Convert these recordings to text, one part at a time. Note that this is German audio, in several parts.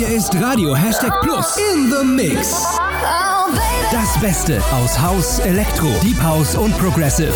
Hier ist Radio Hashtag Plus in the Mix. Das Beste aus House, Elektro, Deep House und Progressive.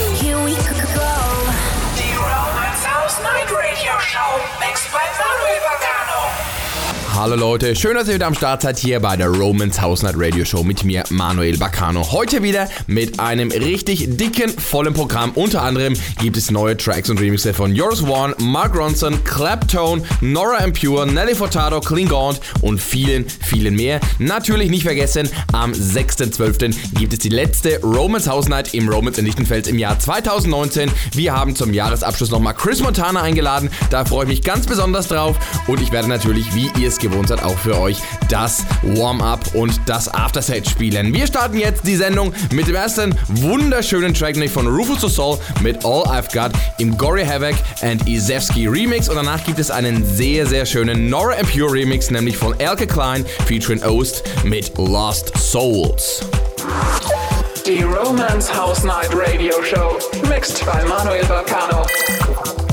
Hallo Leute, schön, dass ihr wieder am Start seid hier bei der Romans House Night Radio Show mit mir, Manuel Bacano. Heute wieder mit einem richtig dicken, vollen Programm. Unter anderem gibt es neue Tracks und Remixe von Yours One, Mark Ronson, Claptone, Nora and Pure, Nelly Furtado, Gaunt und vielen, vielen mehr. Natürlich nicht vergessen, am 6.12. gibt es die letzte Romans House Night im Romans in Lichtenfels im Jahr 2019. Wir haben zum Jahresabschluss nochmal Chris Montana eingeladen. Da freue ich mich ganz besonders drauf. Und ich werde natürlich, wie ihr es gewohnt seid, auch für euch das Warm-up und das Afterset spielen. Wir starten jetzt die Sendung mit dem ersten wunderschönen Track nämlich von Rufus to Soul mit All I've Got im Gory Havoc and Izevsky Remix. Und danach gibt es einen sehr, sehr schönen Nora Pure Remix, nämlich von Elke Klein featuring Oast mit Lost Souls. Die Romance House Night Radio Show. Mixed by Manuel Vagano.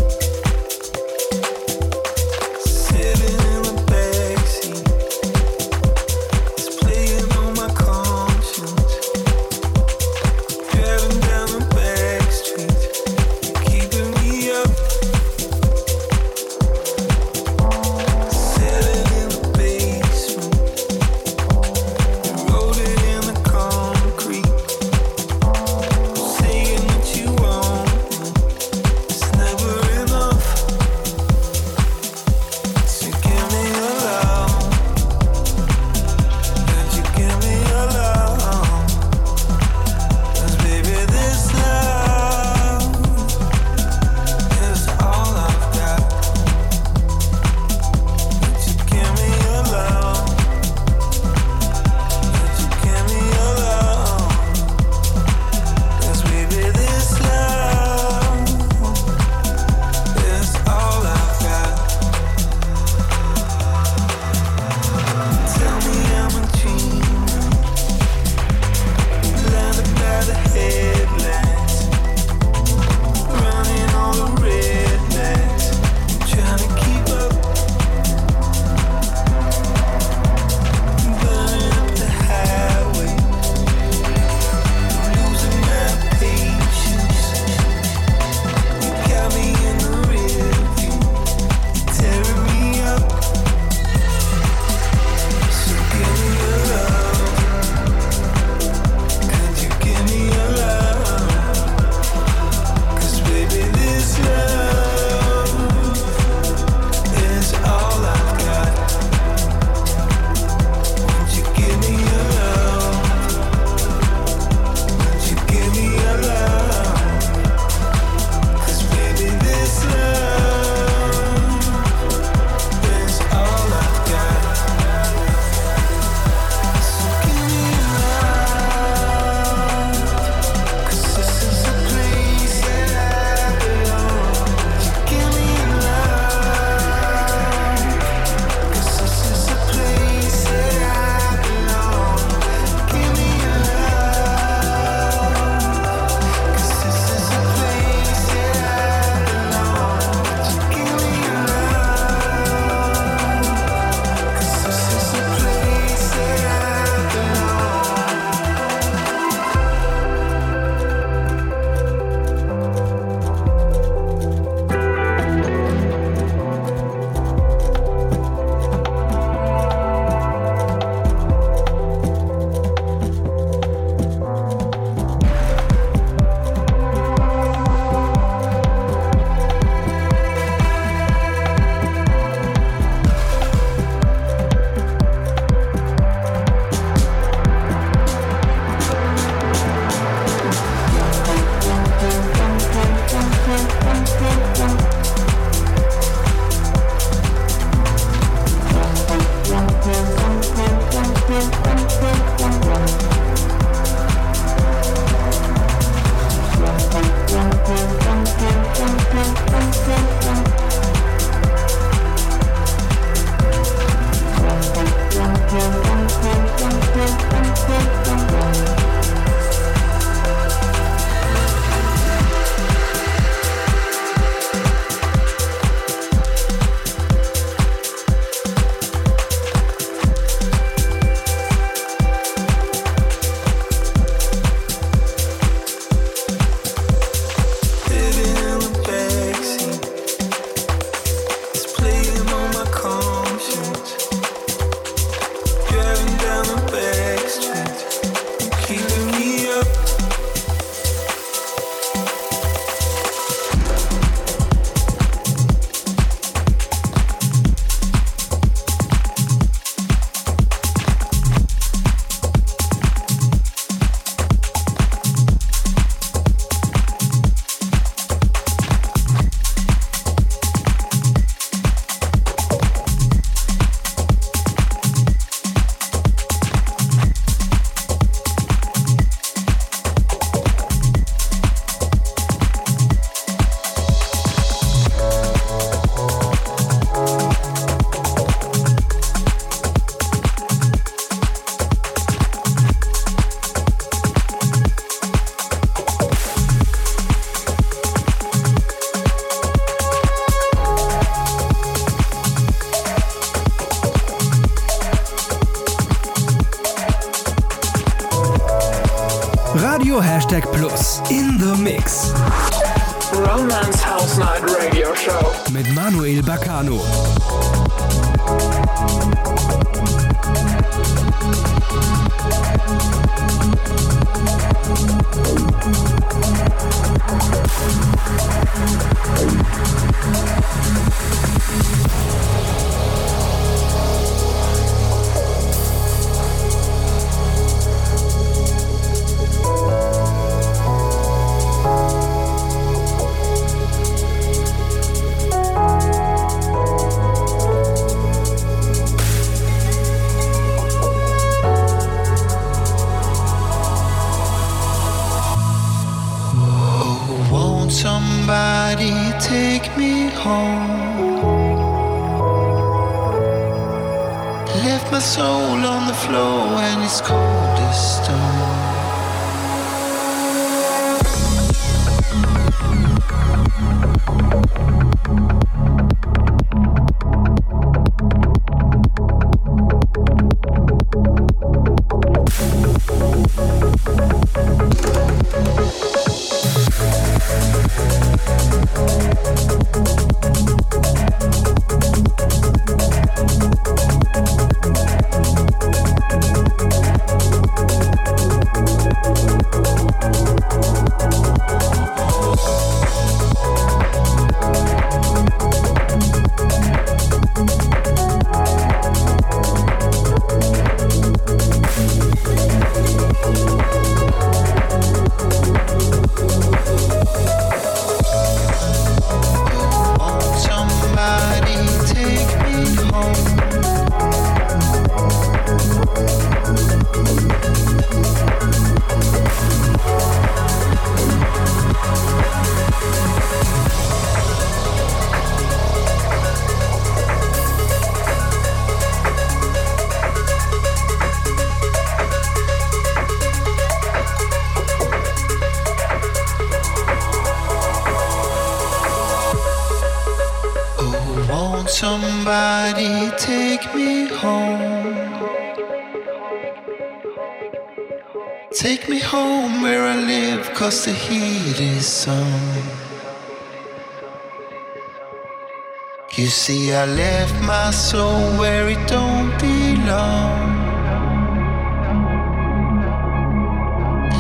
See, I left my soul where it don't belong.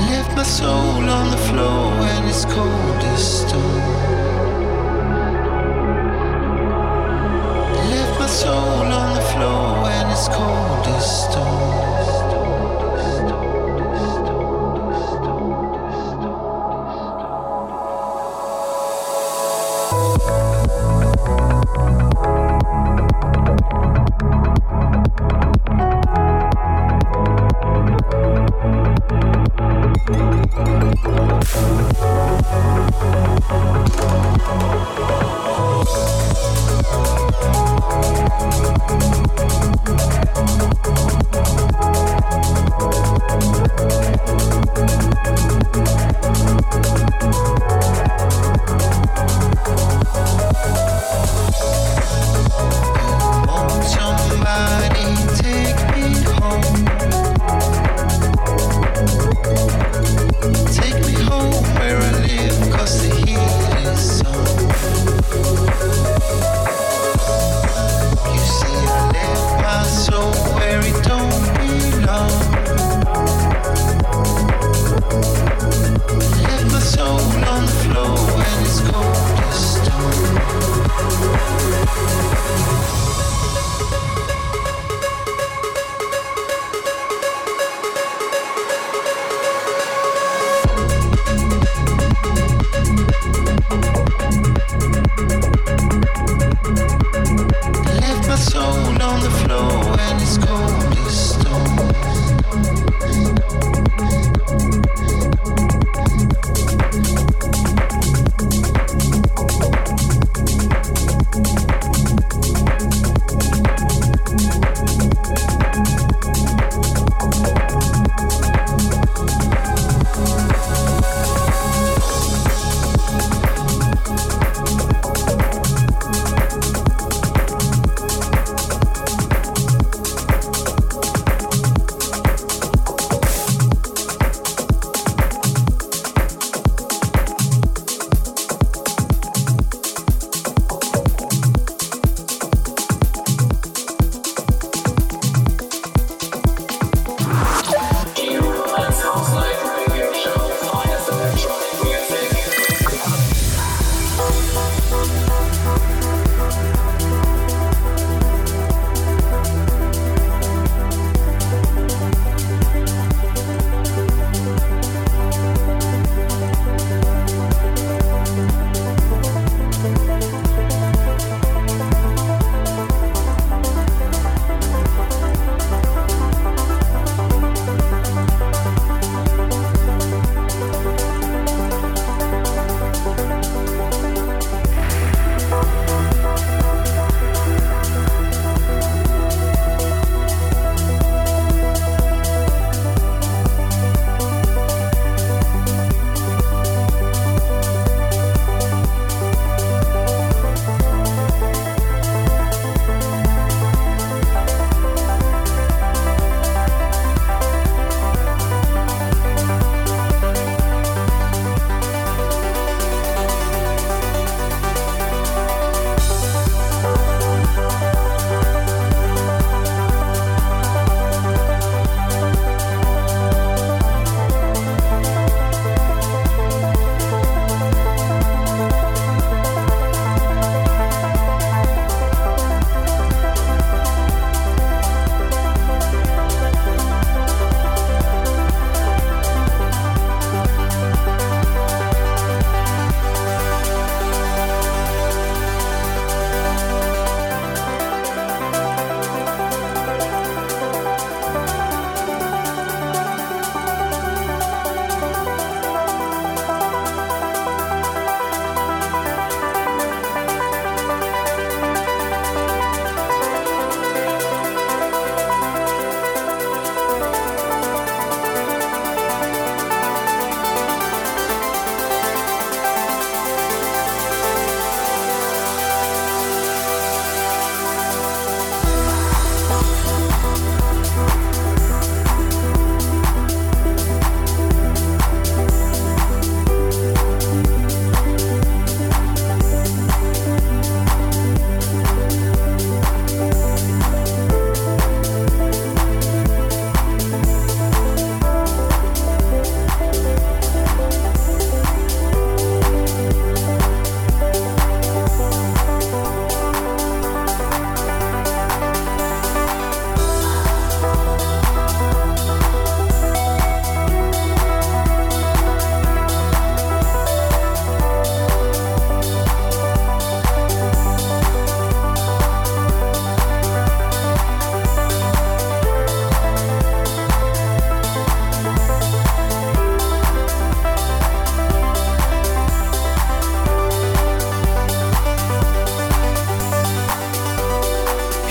Left my soul on the floor and it's cold as stone. Left my soul.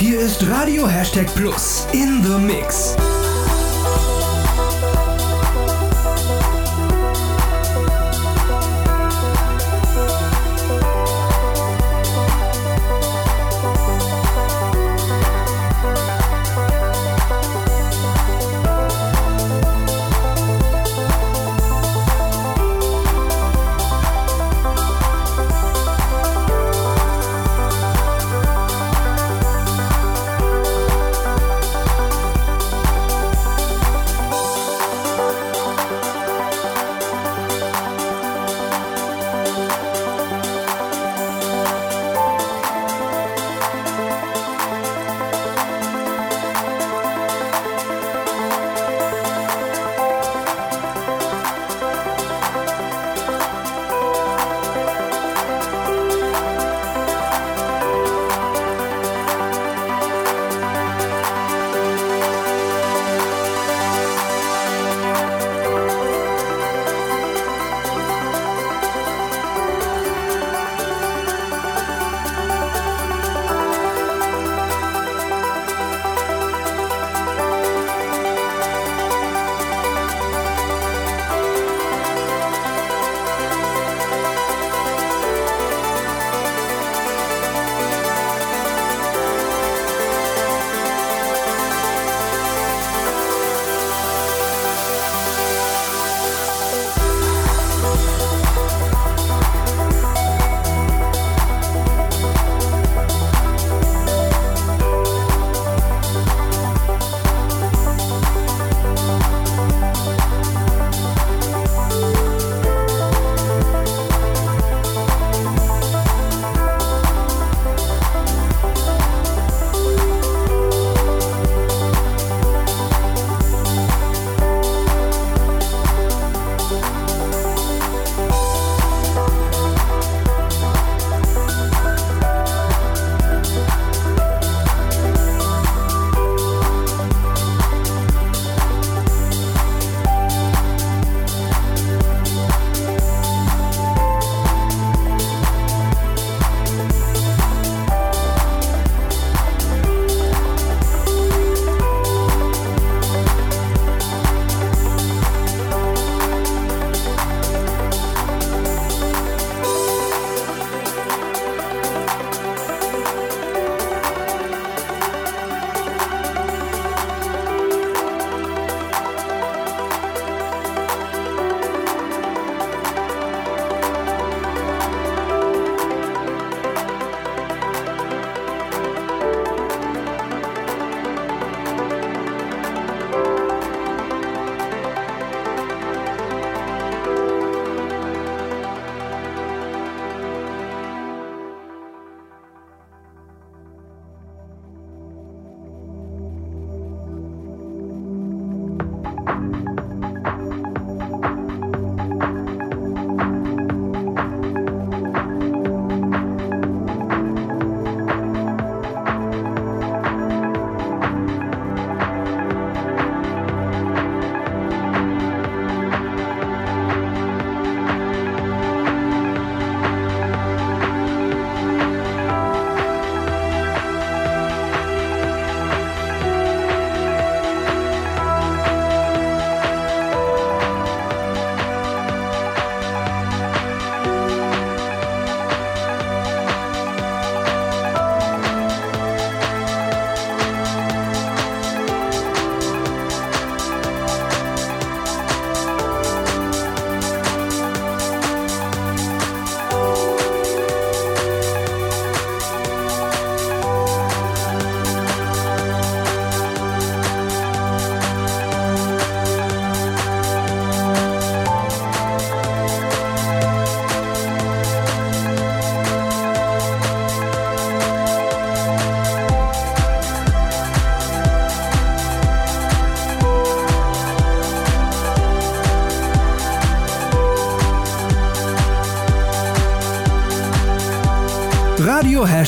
Hier ist Radio Hashtag Plus in the Mix.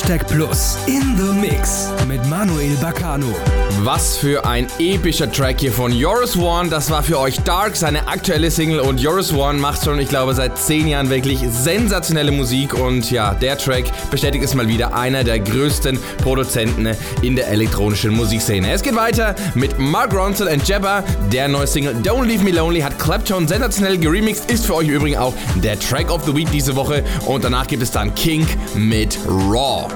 Hashtag Plus in the Mix mit Manuel Baccano. Was für ein epischer Track hier von Yoris One. Das war für euch Dark, seine aktuelle Single. Und Yoris One macht schon, ich glaube, seit 10 Jahren wirklich sensationelle Musik. Und ja, der Track bestätigt es mal wieder einer der größten Produzenten in der elektronischen Musikszene. Es geht weiter mit Mark Ronson und Jabba. Der neue Single Don't Leave Me Lonely hat Clapton sensationell geremixed. Ist für euch im Übrigen auch der Track of the Week diese Woche. Und danach gibt es dann Kink mit Raw.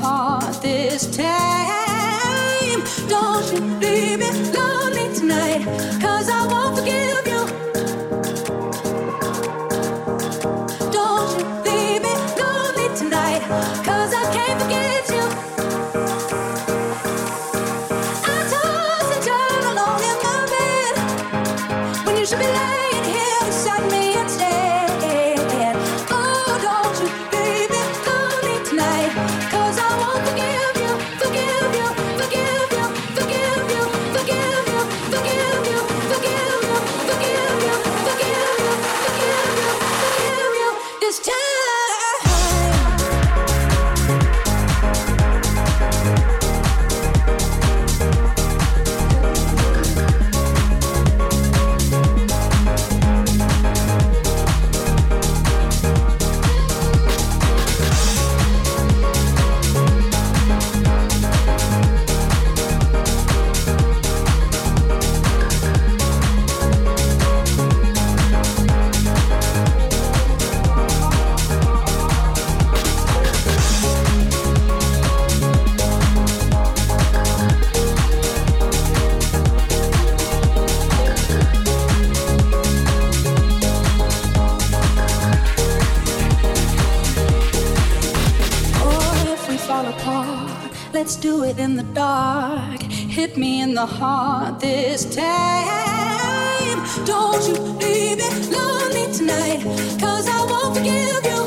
好。The heart this time. Don't you leave me lonely tonight, cause I won't forgive you.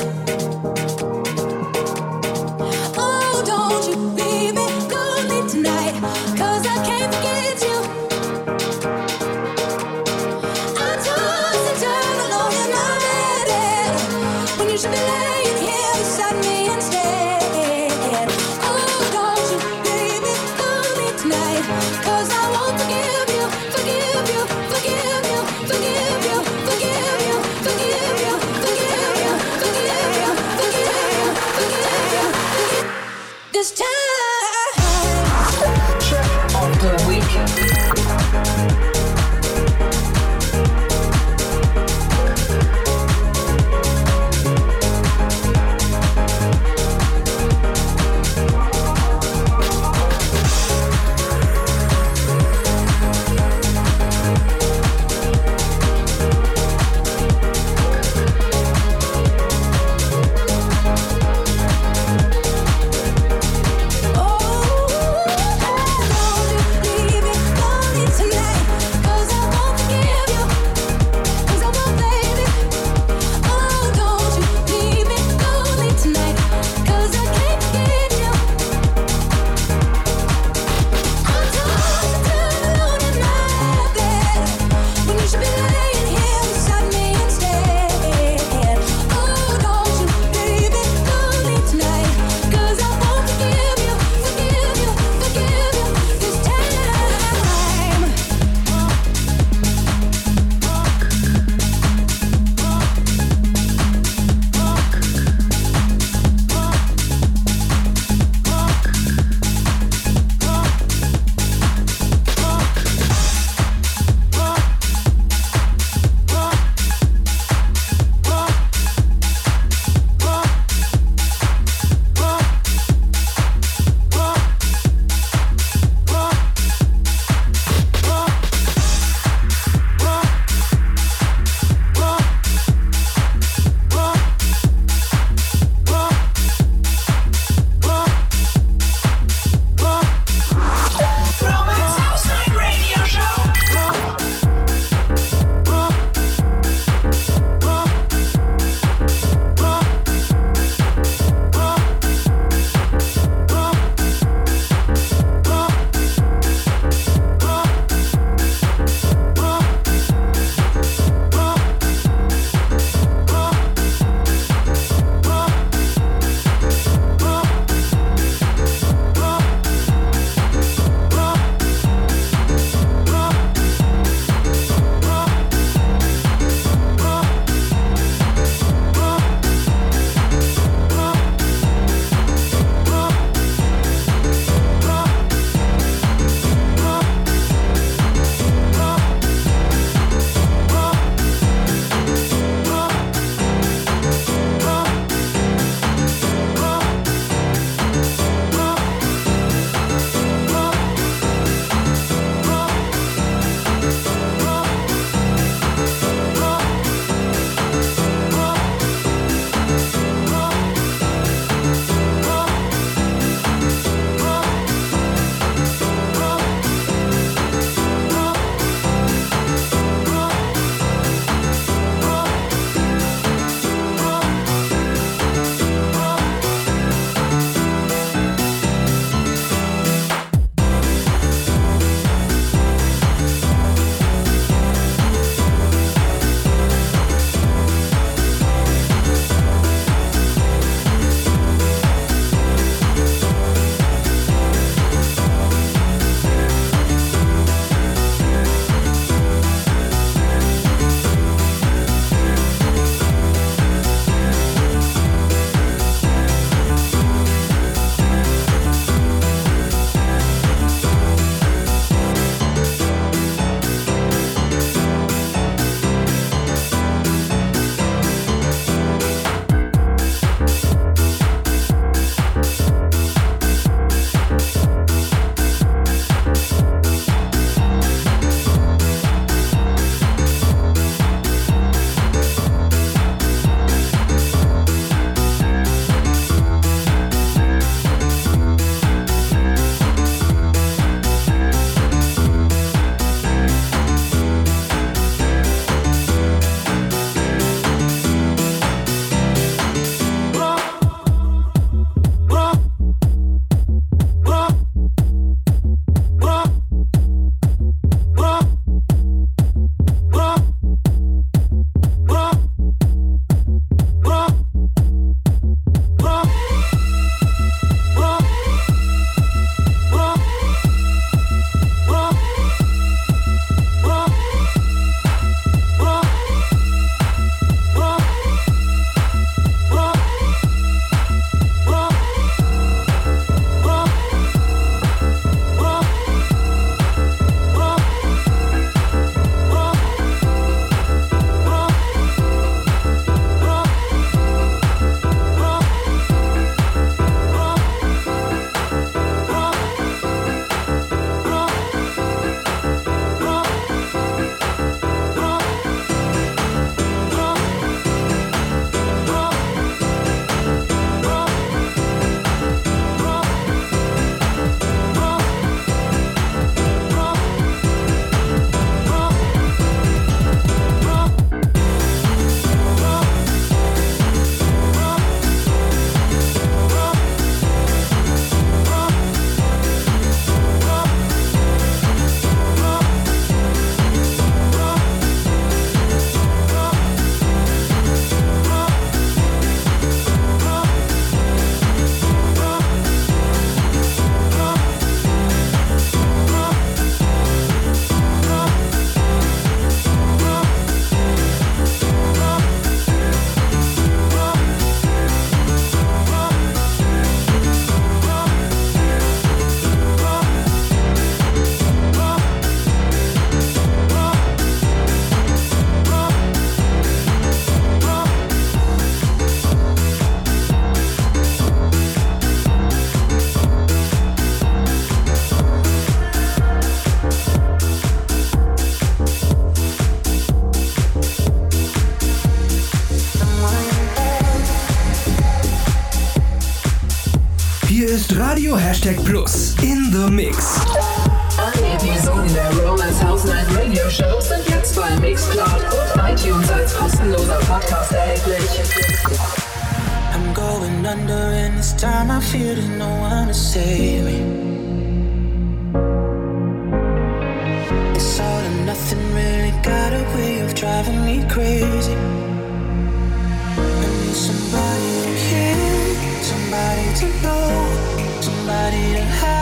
Hashtag Plus in the Mix. Alle der House Night Radio Show sind jetzt bei Mixcloud und iTunes als kostenloser Podcast erhältlich. I'm going under, and this time I feel there's no one to save me. It's all or nothing, really got a way of driving me crazy. I need somebody to hear, somebody to know, somebody to have,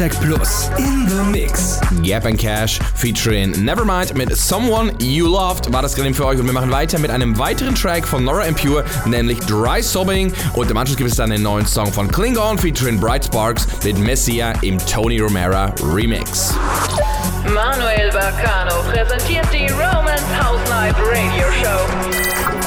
Hashtag Plus in the Mix. Gap and Cash featuring Nevermind mit Someone You Loved war das gerade für euch und wir machen weiter mit einem weiteren Track von Nora and Pure, nämlich Dry Sobbing und im Anschluss gibt es dann einen neuen Song von Klingon featuring Bright Sparks mit Messia im Tony Romera Remix. Manuel Bacano präsentiert die Romance House Night Radio Show.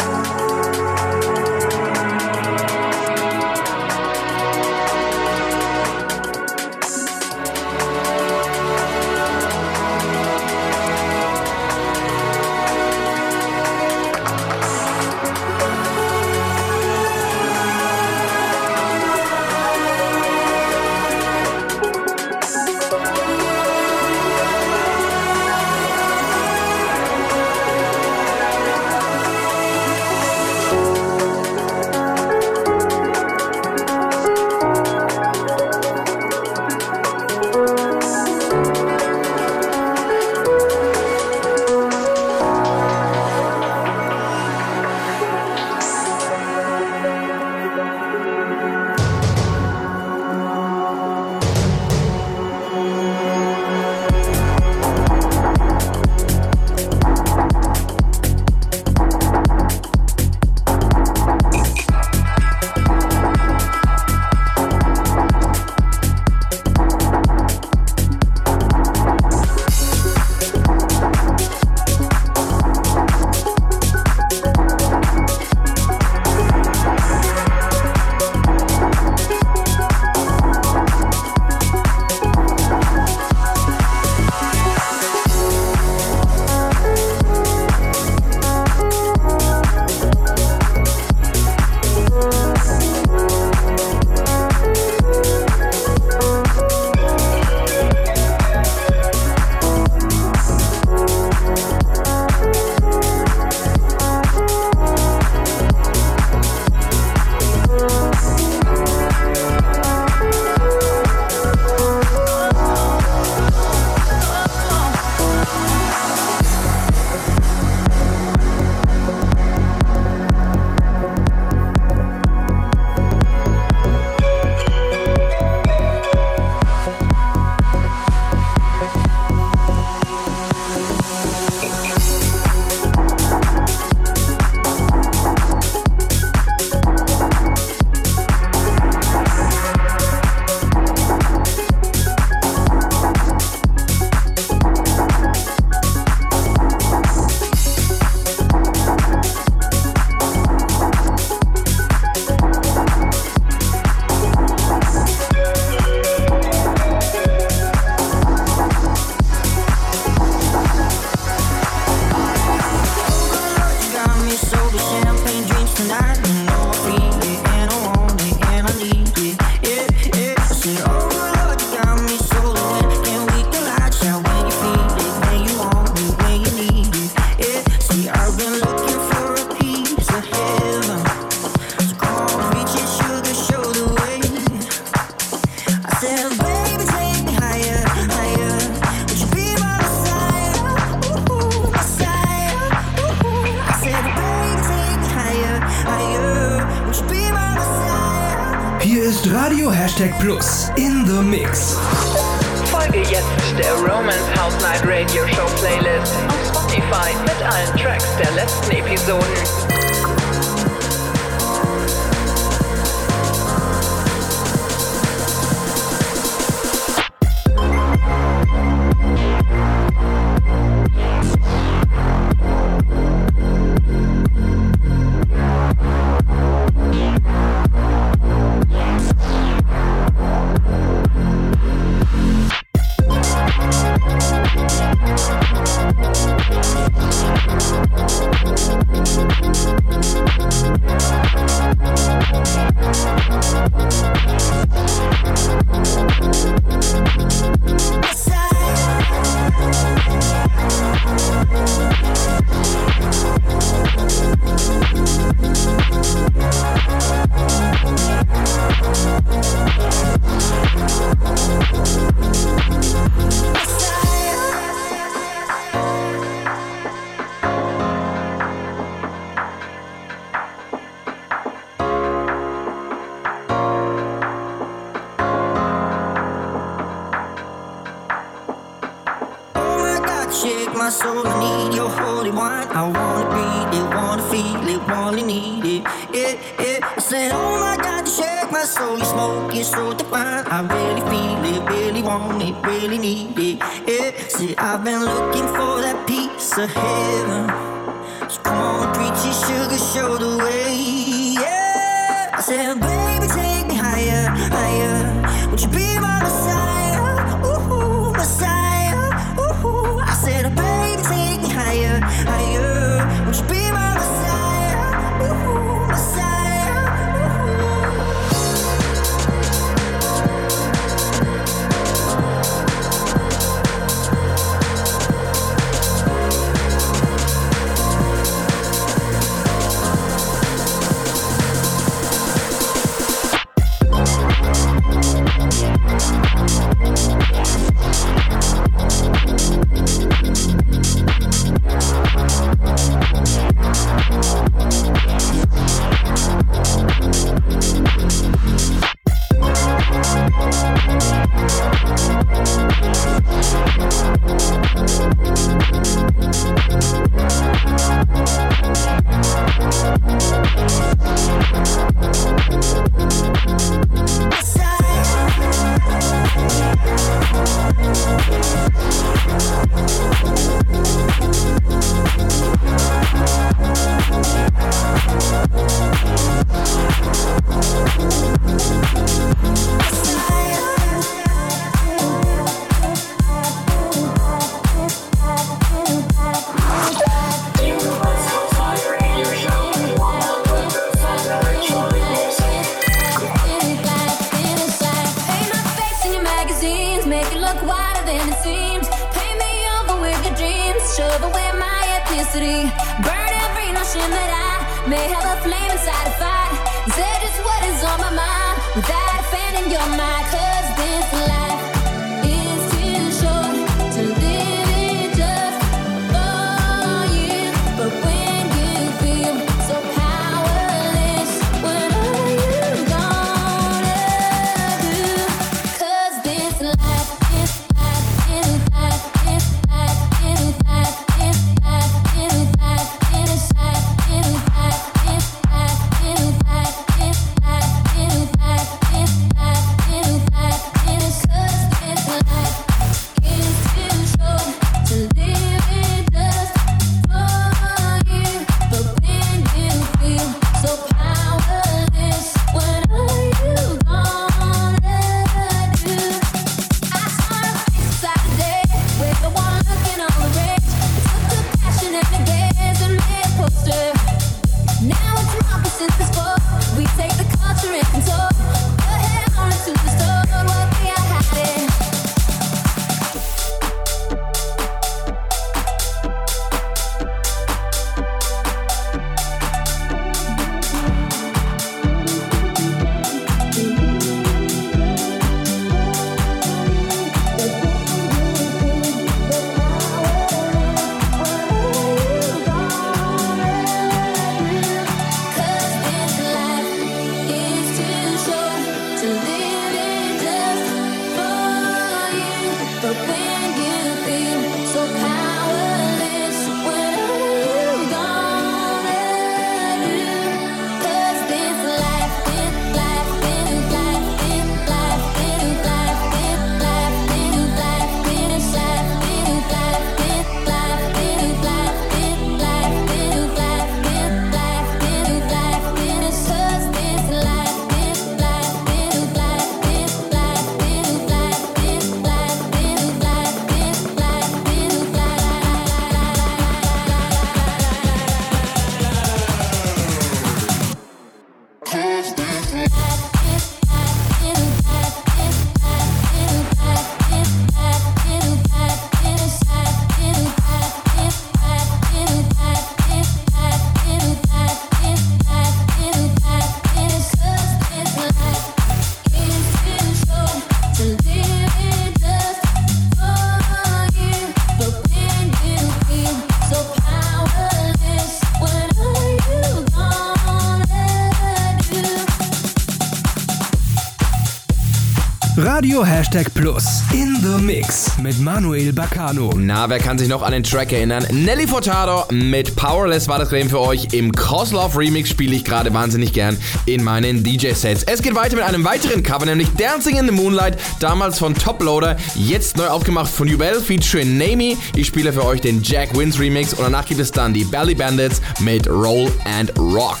Radio Hashtag Plus in the Mix mit Manuel Baccano. Na, wer kann sich noch an den Track erinnern? Nelly Furtado mit Powerless war das Claim für euch. Im Kozlov Remix spiele ich gerade wahnsinnig gern in meinen DJ-Sets. Es geht weiter mit einem weiteren Cover, nämlich Dancing in the Moonlight, damals von Toploader, jetzt neu aufgemacht von Jubel featuring Nami. Ich spiele für euch den Jack Wins Remix und danach gibt es dann die Belly Bandits mit Roll and Rock.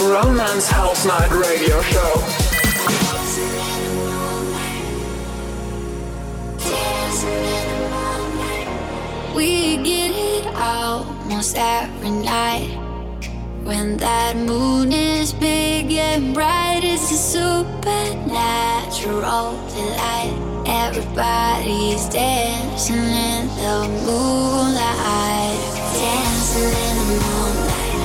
Romance House Night Radio Show. We get it almost every night. When that moon is big and bright, it's a supernatural delight. Everybody's dancing in the moonlight. Dancing in the moonlight.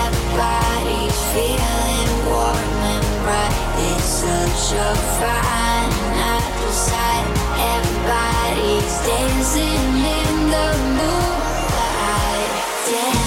Everybody's feeling warm and bright. It's such a fine natural sight. Everybody's dancing in the moonlight. Dancing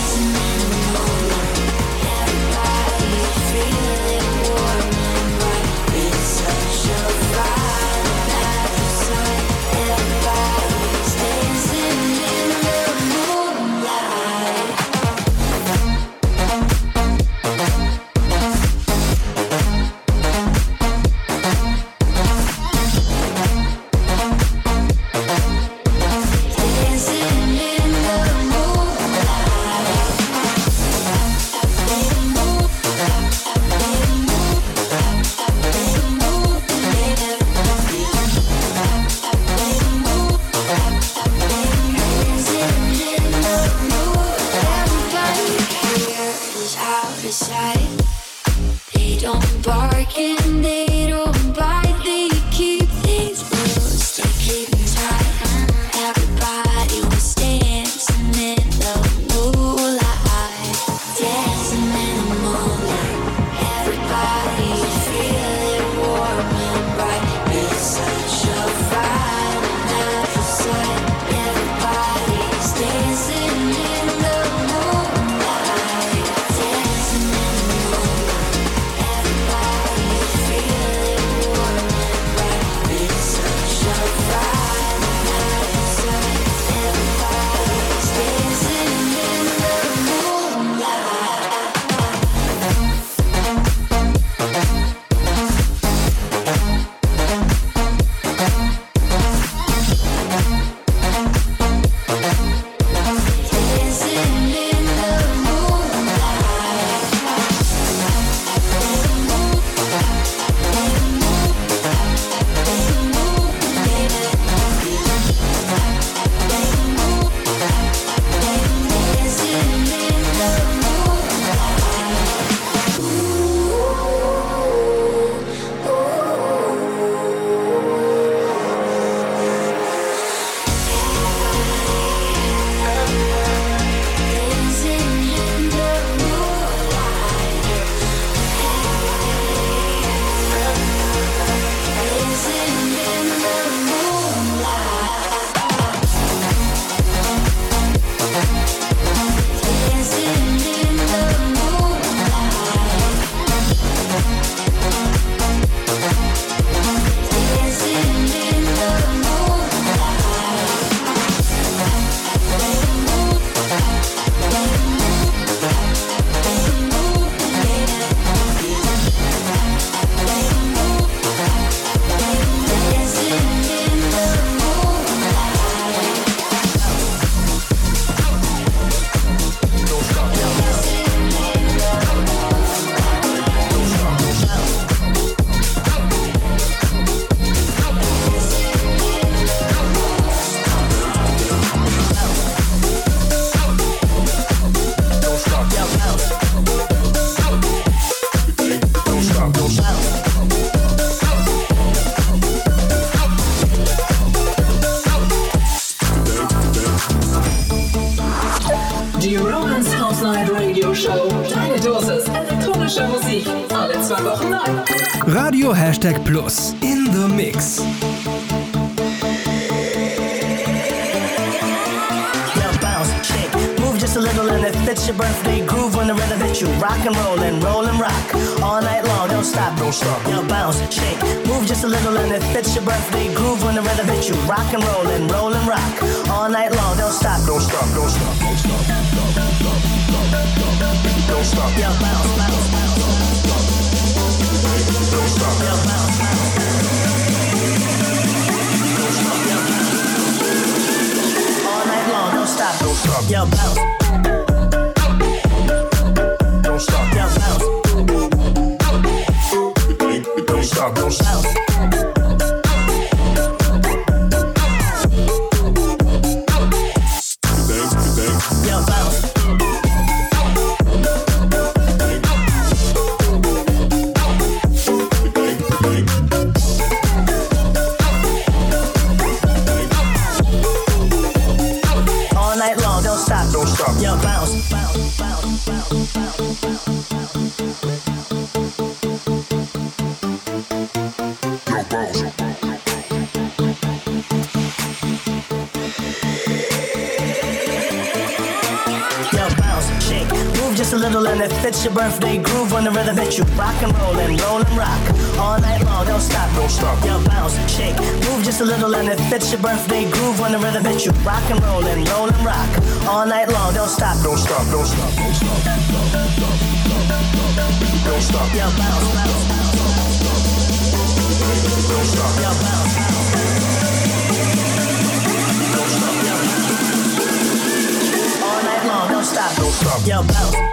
Não birthday groove when the rhythm hits you. Rock and roll and roll and rock all night long. Don't stop, don't stop. Yo, bounce, shake, move just a little and it fits your birthday groove when the rhythm hits you. Rock and roll and roll and rock all night long. Don't stop, don't stop, don't stop, don't stop. Don't stop. Yo, bounce, bounce, bounce. Don't stop. Yo, bounce, bounce. Don't stop. Yo, bounce. All night long, don't stop. Don't stop. Yo, bounce.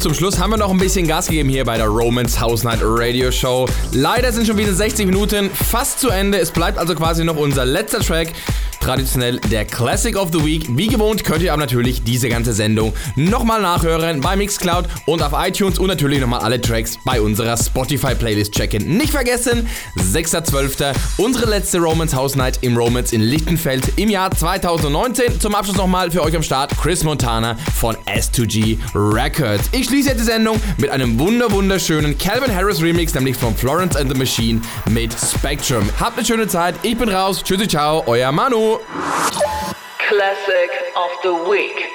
Zum Schluss haben wir noch ein bisschen Gas gegeben hier bei der Romance House Night Radio Show. Leider sind schon wieder 60 Minuten fast zu Ende. Es bleibt also quasi noch unser letzter Track. Traditionell der Classic of the Week. Wie gewohnt könnt ihr aber natürlich diese ganze Sendung nochmal nachhören bei Mixcloud und auf iTunes und natürlich nochmal alle Tracks bei unserer Spotify-Playlist checken. Nicht vergessen, 6.12. unsere letzte Romance House Night im Romance in Lichtenfeld im Jahr 2019. Zum Abschluss nochmal für euch am Start Chris Montana von S2G Records. Ich schließe jetzt die Sendung mit einem wunder wunderschönen Calvin Harris Remix, nämlich von Florence and the Machine mit Spectrum. Habt eine schöne Zeit, ich bin raus, tschüssi, ciao, euer Manu. Classic of the Week.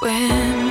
When